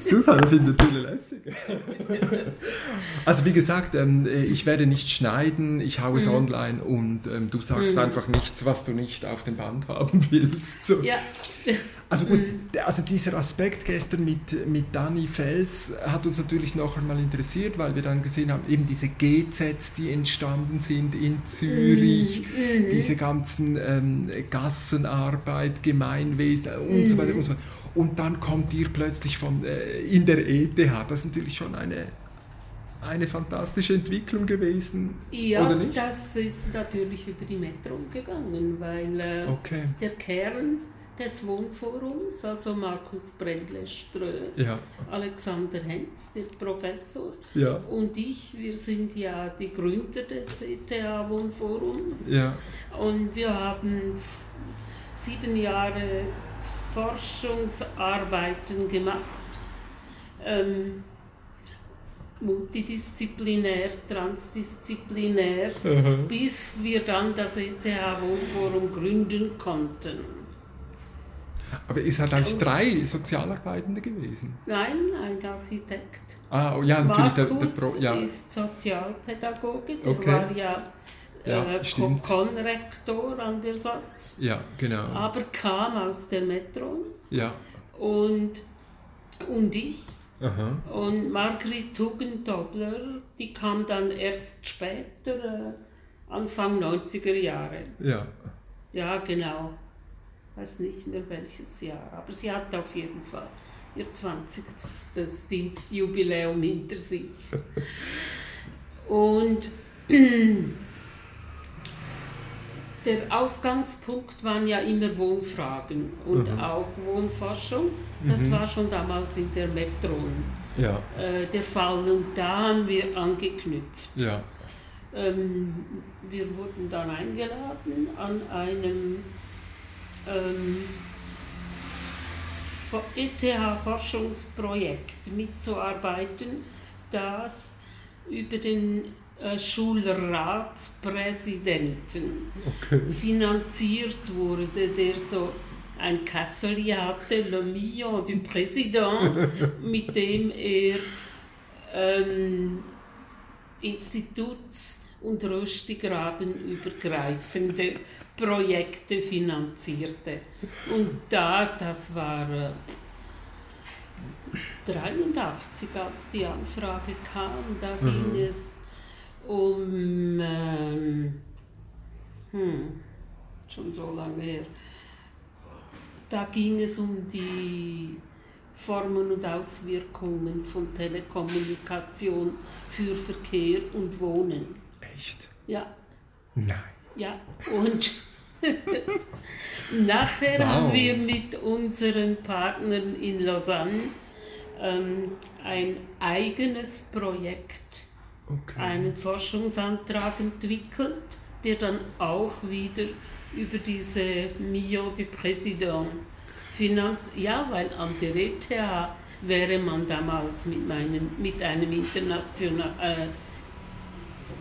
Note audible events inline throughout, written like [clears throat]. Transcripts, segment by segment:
Susanne findet viele lässig. also wie gesagt, ähm, ich werde nicht schneiden, ich haue es mhm. online und ähm, du sagst mhm. einfach nichts, was du nicht auf dem Band haben willst. So. Ja. Also gut, mhm. also dieser Aspekt gestern mit, mit Dani Fels hat uns natürlich noch einmal interessiert, weil wir dann gesehen haben, eben diese GZs, die entstanden sind in Zürich, mhm. mhm. diese ganzen ähm, Gassenarbeit, Gemeinwesen und so weiter und so weiter. Und dann kommt ihr plötzlich von, äh, in der ETH. Das ist natürlich schon eine, eine fantastische Entwicklung gewesen, ja, oder nicht? das ist natürlich über die Metro gegangen, weil äh, okay. der Kern des Wohnforums, also Markus Brendle-Ströh, ja. Alexander Henz, der Professor, ja. und ich, wir sind ja die Gründer des ETH-Wohnforums. Ja. Und wir haben sieben Jahre Forschungsarbeiten gemacht. Ähm, multidisziplinär, transdisziplinär, mhm. bis wir dann das ETH-Wohnforum gründen konnten. Aber ihr seid eigentlich drei Sozialarbeitende gewesen? Nein, ein Architekt. Ah, oh ja, natürlich. Der, der Pro, ja. ist Sozialpädagoge, der okay. war ja ja, äh, Konrektor an der Satz. Ja, genau. Aber kam aus der Metro. Ja. Und, und ich. Aha. Und Margrit Tugendobler, die kam dann erst später, äh, Anfang 90er Jahre. Ja. Ja, genau. Weiß nicht mehr welches Jahr, aber sie hat auf jeden Fall ihr 20. Dienstjubiläum hinter sich. [laughs] Und [clears throat] der Ausgangspunkt waren ja immer Wohnfragen und mhm. auch Wohnforschung. Das mhm. war schon damals in der Metron ja. äh, der Fall und da haben wir angeknüpft. Ja. Ähm, wir wurden dann eingeladen, an einem ähm, ETH-Forschungsprojekt mitzuarbeiten, das über den äh, Schulratspräsidenten okay. finanziert wurde, der so ein Kasseli hatte, Le Million du Président, [laughs] mit dem er ähm, Instituts- und Röstigraben übergreifende Projekte finanzierte. Und da, das war äh, 83, als die Anfrage kam, da mhm. ging es um, ähm, hm, schon so lange her, da ging es um die Formen und Auswirkungen von Telekommunikation für Verkehr und Wohnen. Echt? Ja. Nein. Ja, und [laughs] nachher wow. haben wir mit unseren Partnern in Lausanne ähm, ein eigenes Projekt okay. einen Forschungsantrag entwickelt, der dann auch wieder über diese Million du Président finanziert. Ja, weil an der ETH wäre man damals mit, meinem, mit einem international, äh,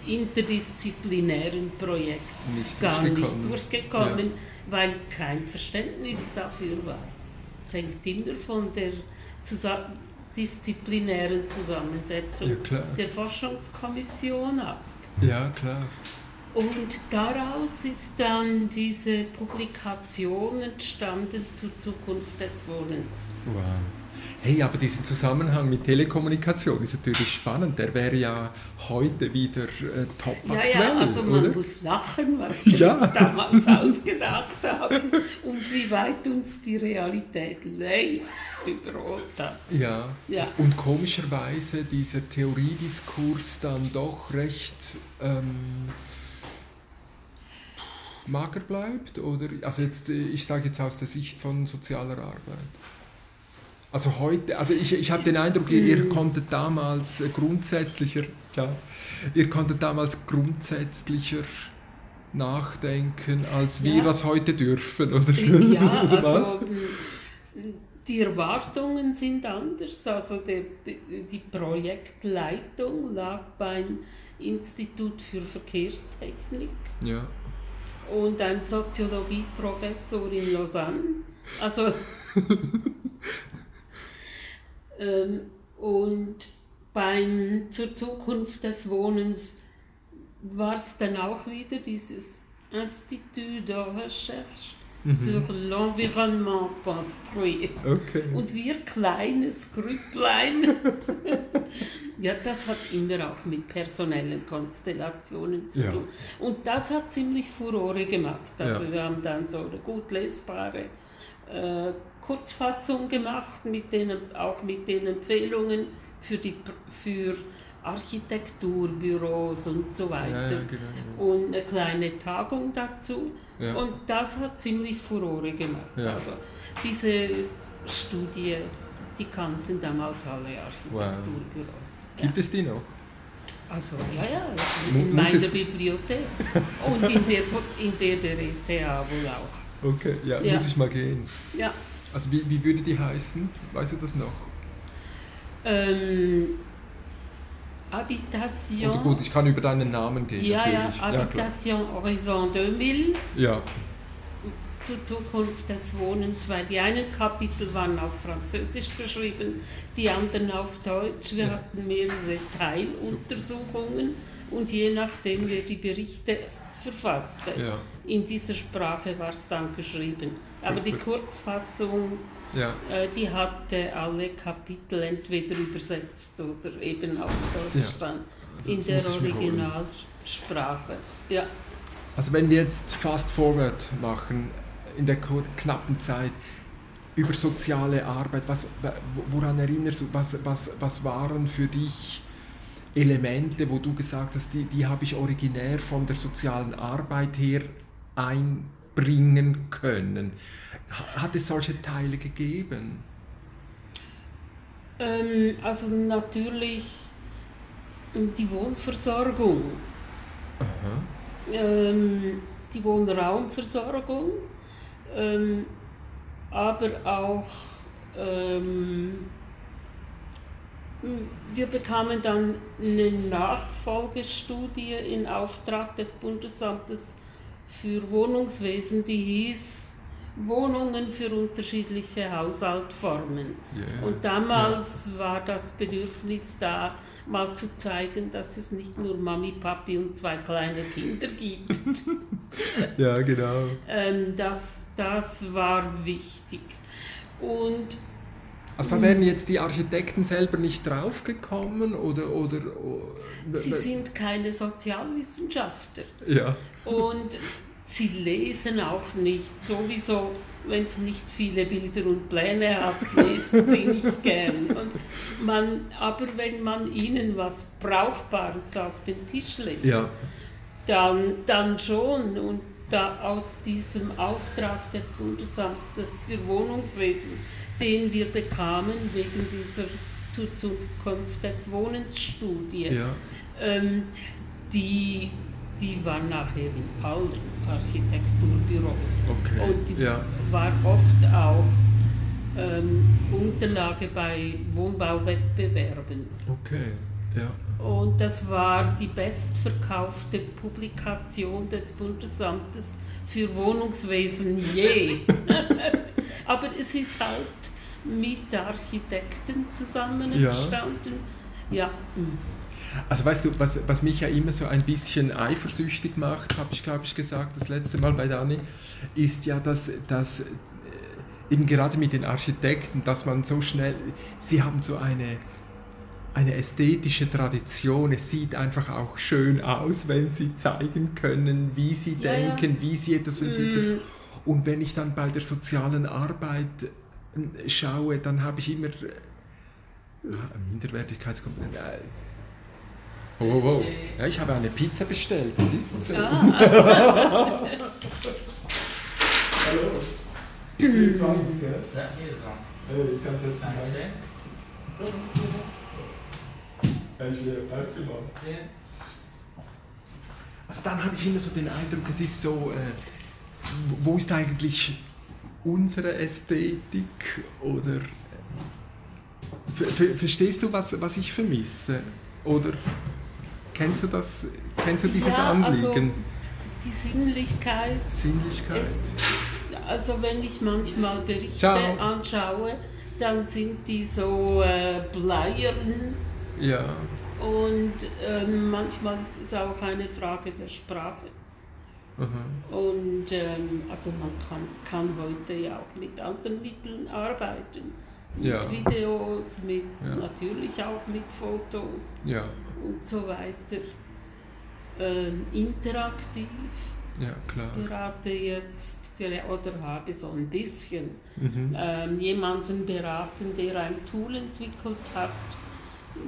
interdisziplinären Projekt nicht gar nicht durchgekommen, ja. weil kein Verständnis dafür war. Es hängt immer von der Zusammenarbeit disziplinären Zusammensetzung ja, der Forschungskommission ab. Ja, klar. Und daraus ist dann diese Publikation entstanden zur Zukunft des Wohnens. Wow. Hey, aber diesen Zusammenhang mit Telekommunikation ist natürlich spannend. Der wäre ja heute wieder äh, top ja, aktuell. Ja, also man oder? muss lachen, was wir [laughs] ja. uns damals ausgedacht haben und wie weit uns die Realität längst überholt hat. Ja. ja. Und komischerweise dieser Theoriediskurs dann doch recht ähm, mager bleibt? Oder, also jetzt, ich sage jetzt aus der Sicht von sozialer Arbeit. Also heute, also ich, ich habe den Eindruck, ihr, ihr konntet damals grundsätzlicher, ja, ihr konntet damals grundsätzlicher nachdenken, als wir ja. das heute dürfen, oder? Ja, [laughs] oder also die Erwartungen sind anders. Also der, die Projektleitung lag beim Institut für Verkehrstechnik. Ja. Und ein Soziologieprofessor in Lausanne. Also [laughs] Ähm, und beim Zur Zukunft des Wohnens war es dann auch wieder dieses Institut de Recherche mhm. sur l'environnement construit. Okay. Und wir kleines Grüpplein, [laughs] ja, das hat immer auch mit personellen Konstellationen zu ja. tun. Und das hat ziemlich Furore gemacht. Also ja. wir haben dann so eine gut lesbare äh, Kurzfassung gemacht, mit denen, auch mit den Empfehlungen für, die, für Architekturbüros und so weiter. Ja, ja, genau, Und eine kleine Tagung dazu. Ja. Und das hat ziemlich Furore gemacht. Also diese Studie, die kannten damals alle Architekturbüros. Wow. Gibt es die noch? Also, ja, ja, in meiner Bibliothek [laughs] und in der, in der der ETH wohl auch. Okay, ja, muss ich mal gehen. Ja. Also, wie, wie würde die heißen? Weißt du das noch? Ähm, Habitation. Oder gut, ich kann über deinen Namen gehen. Ja, natürlich. ja, Habitation ja, Horizon 2000. Ja. Zur Zukunft des Wohnens, weil die einen Kapitel waren auf Französisch beschrieben, die anderen auf Deutsch. Wir ja. hatten mehrere Teiluntersuchungen und je nachdem, wer die Berichte verfasste, ja. in dieser Sprache war es dann geschrieben. Super. Aber die Kurzfassung ja. Äh, die hatte alle Kapitel entweder übersetzt oder eben auf Deutsch dann in der Originalsprache. Ja. Also wenn wir jetzt fast forward machen in der knappen Zeit über soziale Arbeit, was, woran erinnerst du, was, was, was waren für dich Elemente, wo du gesagt hast, die, die habe ich originär von der sozialen Arbeit her ein bringen können. Hat es solche Teile gegeben? Ähm, also natürlich die Wohnversorgung, ähm, die Wohnraumversorgung, ähm, aber auch ähm, wir bekamen dann eine Nachfolgestudie in Auftrag des Bundesamtes für Wohnungswesen, die hieß Wohnungen für unterschiedliche Haushaltformen. Yeah. Und damals yeah. war das Bedürfnis da, mal zu zeigen, dass es nicht nur Mami, Papi und zwei kleine Kinder gibt. [laughs] ja, genau. Ähm, das, das war wichtig. Und also da wären jetzt die Architekten selber nicht draufgekommen oder, oder, oder Sie sind keine Sozialwissenschaftler. Ja. Und sie lesen auch nicht. Sowieso, wenn es nicht viele Bilder und Pläne hat, lesen sie nicht gern. Und man, aber wenn man ihnen was Brauchbares auf den Tisch legt, ja. dann, dann schon. Und da aus diesem Auftrag des Bundesamtes für Wohnungswesen den wir bekamen wegen dieser zur Zukunft des Wohnens-Studie. Ja. Ähm, die, die war nachher in allen Architekturbüros. Okay. Und ja. war oft auch ähm, Unterlage bei Wohnbauwettbewerben. Okay, ja. Und das war die bestverkaufte Publikation des Bundesamtes für Wohnungswesen je. [laughs] Aber es ist halt mit Architekten zusammen entstanden. Ja. Also weißt du, was, was mich ja immer so ein bisschen eifersüchtig macht, habe ich glaube ich gesagt das letzte Mal bei Dani, ist ja, dass, dass äh, eben gerade mit den Architekten, dass man so schnell, sie haben so eine, eine ästhetische Tradition. Es sieht einfach auch schön aus, wenn sie zeigen können, wie sie ja, denken, ja. wie sie etwas entwickeln. Mm. Und wenn ich dann bei der sozialen Arbeit äh, schaue, dann habe ich immer äh, Minderwertigkeitskomplex. Oh, oh, oh. Ja, ich habe eine Pizza bestellt, das ist so. Ah. [laughs] Hallo. 24, gell? Ja, 24. Hey, ich kann es jetzt nicht Also dann habe ich immer so den Eindruck, es ist so, äh, wo ist eigentlich unsere Ästhetik oder äh, verstehst du, was, was ich vermisse? Oder kennst du das, kennst du dieses ja, Anliegen? Also die Sinnlichkeit. Sinnlichkeit. Ist, also wenn ich manchmal Berichte Ciao. anschaue, dann sind die so äh, bleiern. Ja. Und äh, manchmal ist es auch eine Frage der Sprache. Aha. Und ähm, also man kann, kann heute ja auch mit anderen Mitteln arbeiten. Mit ja. Videos, mit, ja. natürlich auch mit Fotos ja. und so weiter. Ähm, interaktiv. Ja, klar. Berate jetzt oder habe so ein bisschen mhm. ähm, jemanden beraten, der ein Tool entwickelt hat,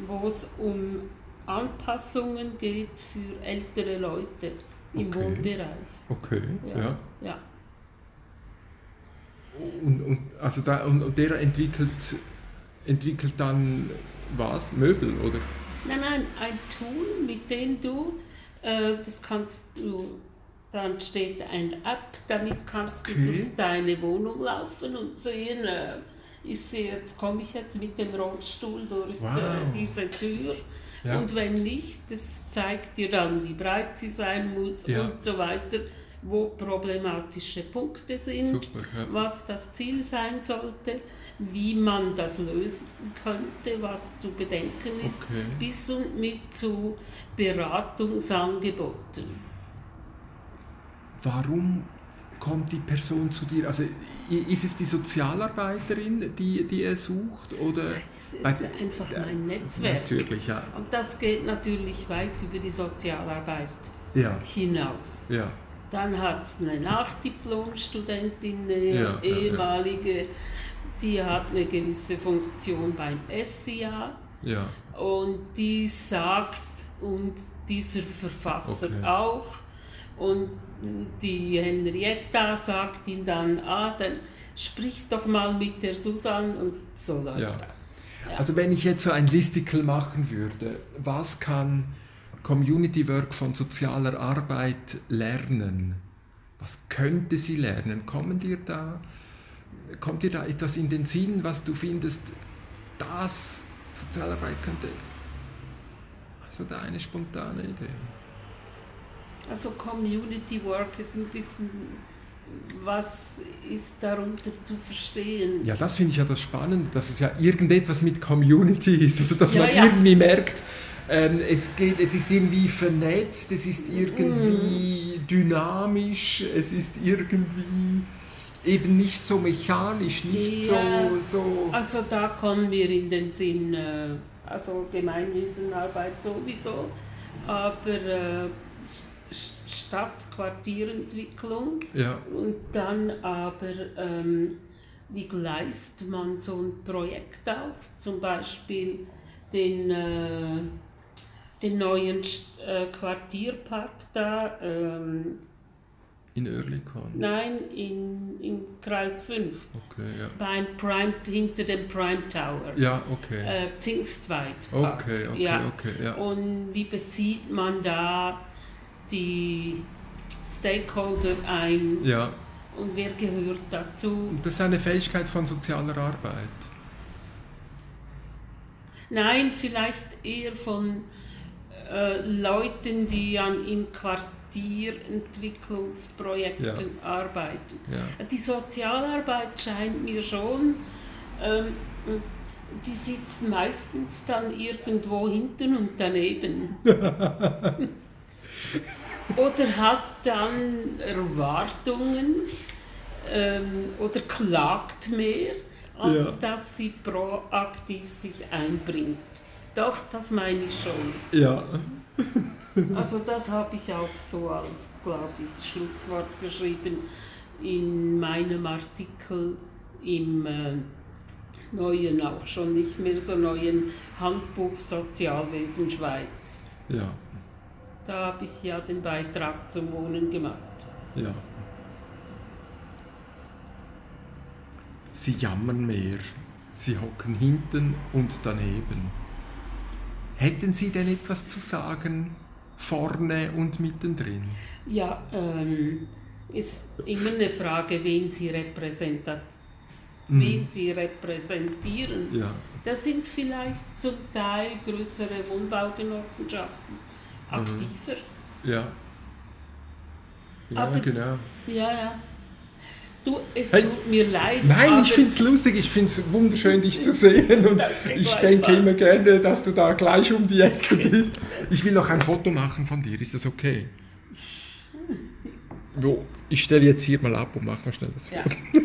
wo es um Anpassungen geht für ältere Leute im okay. Wohnbereich. Okay, ja. ja. ja. Und, und, also da, und, und der entwickelt, entwickelt dann was? Möbel, oder? Nein, nein, ein Tool, mit dem du, äh, das kannst du, dann steht ein App, damit kannst okay. du durch deine Wohnung laufen und sehen, äh, ich sehe, jetzt komme ich jetzt mit dem Rollstuhl durch wow. äh, diese Tür. Ja. Und wenn nicht, das zeigt dir dann, wie breit sie sein muss ja. und so weiter, wo problematische Punkte sind, Super, ja. was das Ziel sein sollte, wie man das lösen könnte, was zu bedenken ist, okay. bis und mit zu Beratungsangeboten. Warum kommt die Person zu dir? Also ist es die Sozialarbeiterin, die, die er sucht? Oder es ist Weil, einfach mein Netzwerk. Natürlich, ja. Und das geht natürlich weit über die Sozialarbeit ja. hinaus. Ja. Dann hat es eine Nachdiplomstudentin, eine ja, ehemalige, die hat eine gewisse Funktion beim SIA. Ja. Und die sagt, und dieser Verfasser okay. auch, und die Henrietta sagt ihm dann, ah, dann sprich doch mal mit der Susanne und so läuft ja. das. Ja. Also wenn ich jetzt so ein Listicle machen würde, was kann Community Work von sozialer Arbeit lernen? Was könnte sie lernen? Kommen dir da, kommt dir da etwas in den Sinn, was du findest, das Sozialarbeit könnte? Hast du da eine spontane Idee? Also Community Work ist ein bisschen, was ist darunter zu verstehen? Ja, das finde ich ja das Spannende, dass es ja irgendetwas mit Community ist, also dass ja, man ja. irgendwie merkt, ähm, es, geht, es ist irgendwie vernetzt, es ist irgendwie mm. dynamisch, es ist irgendwie eben nicht so mechanisch, nicht ja, so, so... Also da kommen wir in den Sinn, äh, also Gemeinwesenarbeit sowieso, aber... Stadt-Quartierentwicklung ja. und dann aber, ähm, wie gleist man so ein Projekt auf, zum Beispiel den, äh, den neuen äh, Quartierpark da. Ähm, in Oerlikon? Nein, in, in Kreis 5. Okay, ja. Beim Prime, hinter dem Prime Tower. Ja, okay. Äh, Pfingstweit. Okay, okay, ja. okay. Ja. Und wie bezieht man da die Stakeholder ein ja. und wer gehört dazu. Das ist eine Fähigkeit von sozialer Arbeit. Nein, vielleicht eher von äh, Leuten, die an in Quartierentwicklungsprojekten ja. arbeiten. Ja. Die Sozialarbeit scheint mir schon, ähm, die sitzt meistens dann irgendwo hinten und daneben. [laughs] [laughs] oder hat dann Erwartungen ähm, oder klagt mehr, als ja. dass sie proaktiv sich einbringt. Doch, das meine ich schon. Ja. [laughs] also das habe ich auch so als, glaube ich, Schlusswort geschrieben in meinem Artikel im äh, neuen, auch schon nicht mehr so neuen Handbuch Sozialwesen Schweiz. Ja. Da habe ich ja den Beitrag zum Wohnen gemacht. Ja. Sie jammern mehr. Sie hocken hinten und daneben. Hätten Sie denn etwas zu sagen, vorne und mittendrin? Ja, ähm, ist immer eine Frage, wen Sie repräsentieren. Mhm. Wen Sie repräsentieren. Ja. Das sind vielleicht zum Teil größere Wohnbaugenossenschaften aktiver. Ja. Ja, Aber, genau. Ja, ja. Du, es hey, tut mir leid. Nein, ich finde es lustig, ich finde es wunderschön, dich zu sehen und ich denke immer gerne, dass du da gleich um die Ecke bist. Ich will noch ein Foto machen von dir, ist das okay? Jo, ich stelle jetzt hier mal ab und mache noch schnell das Foto. Ja.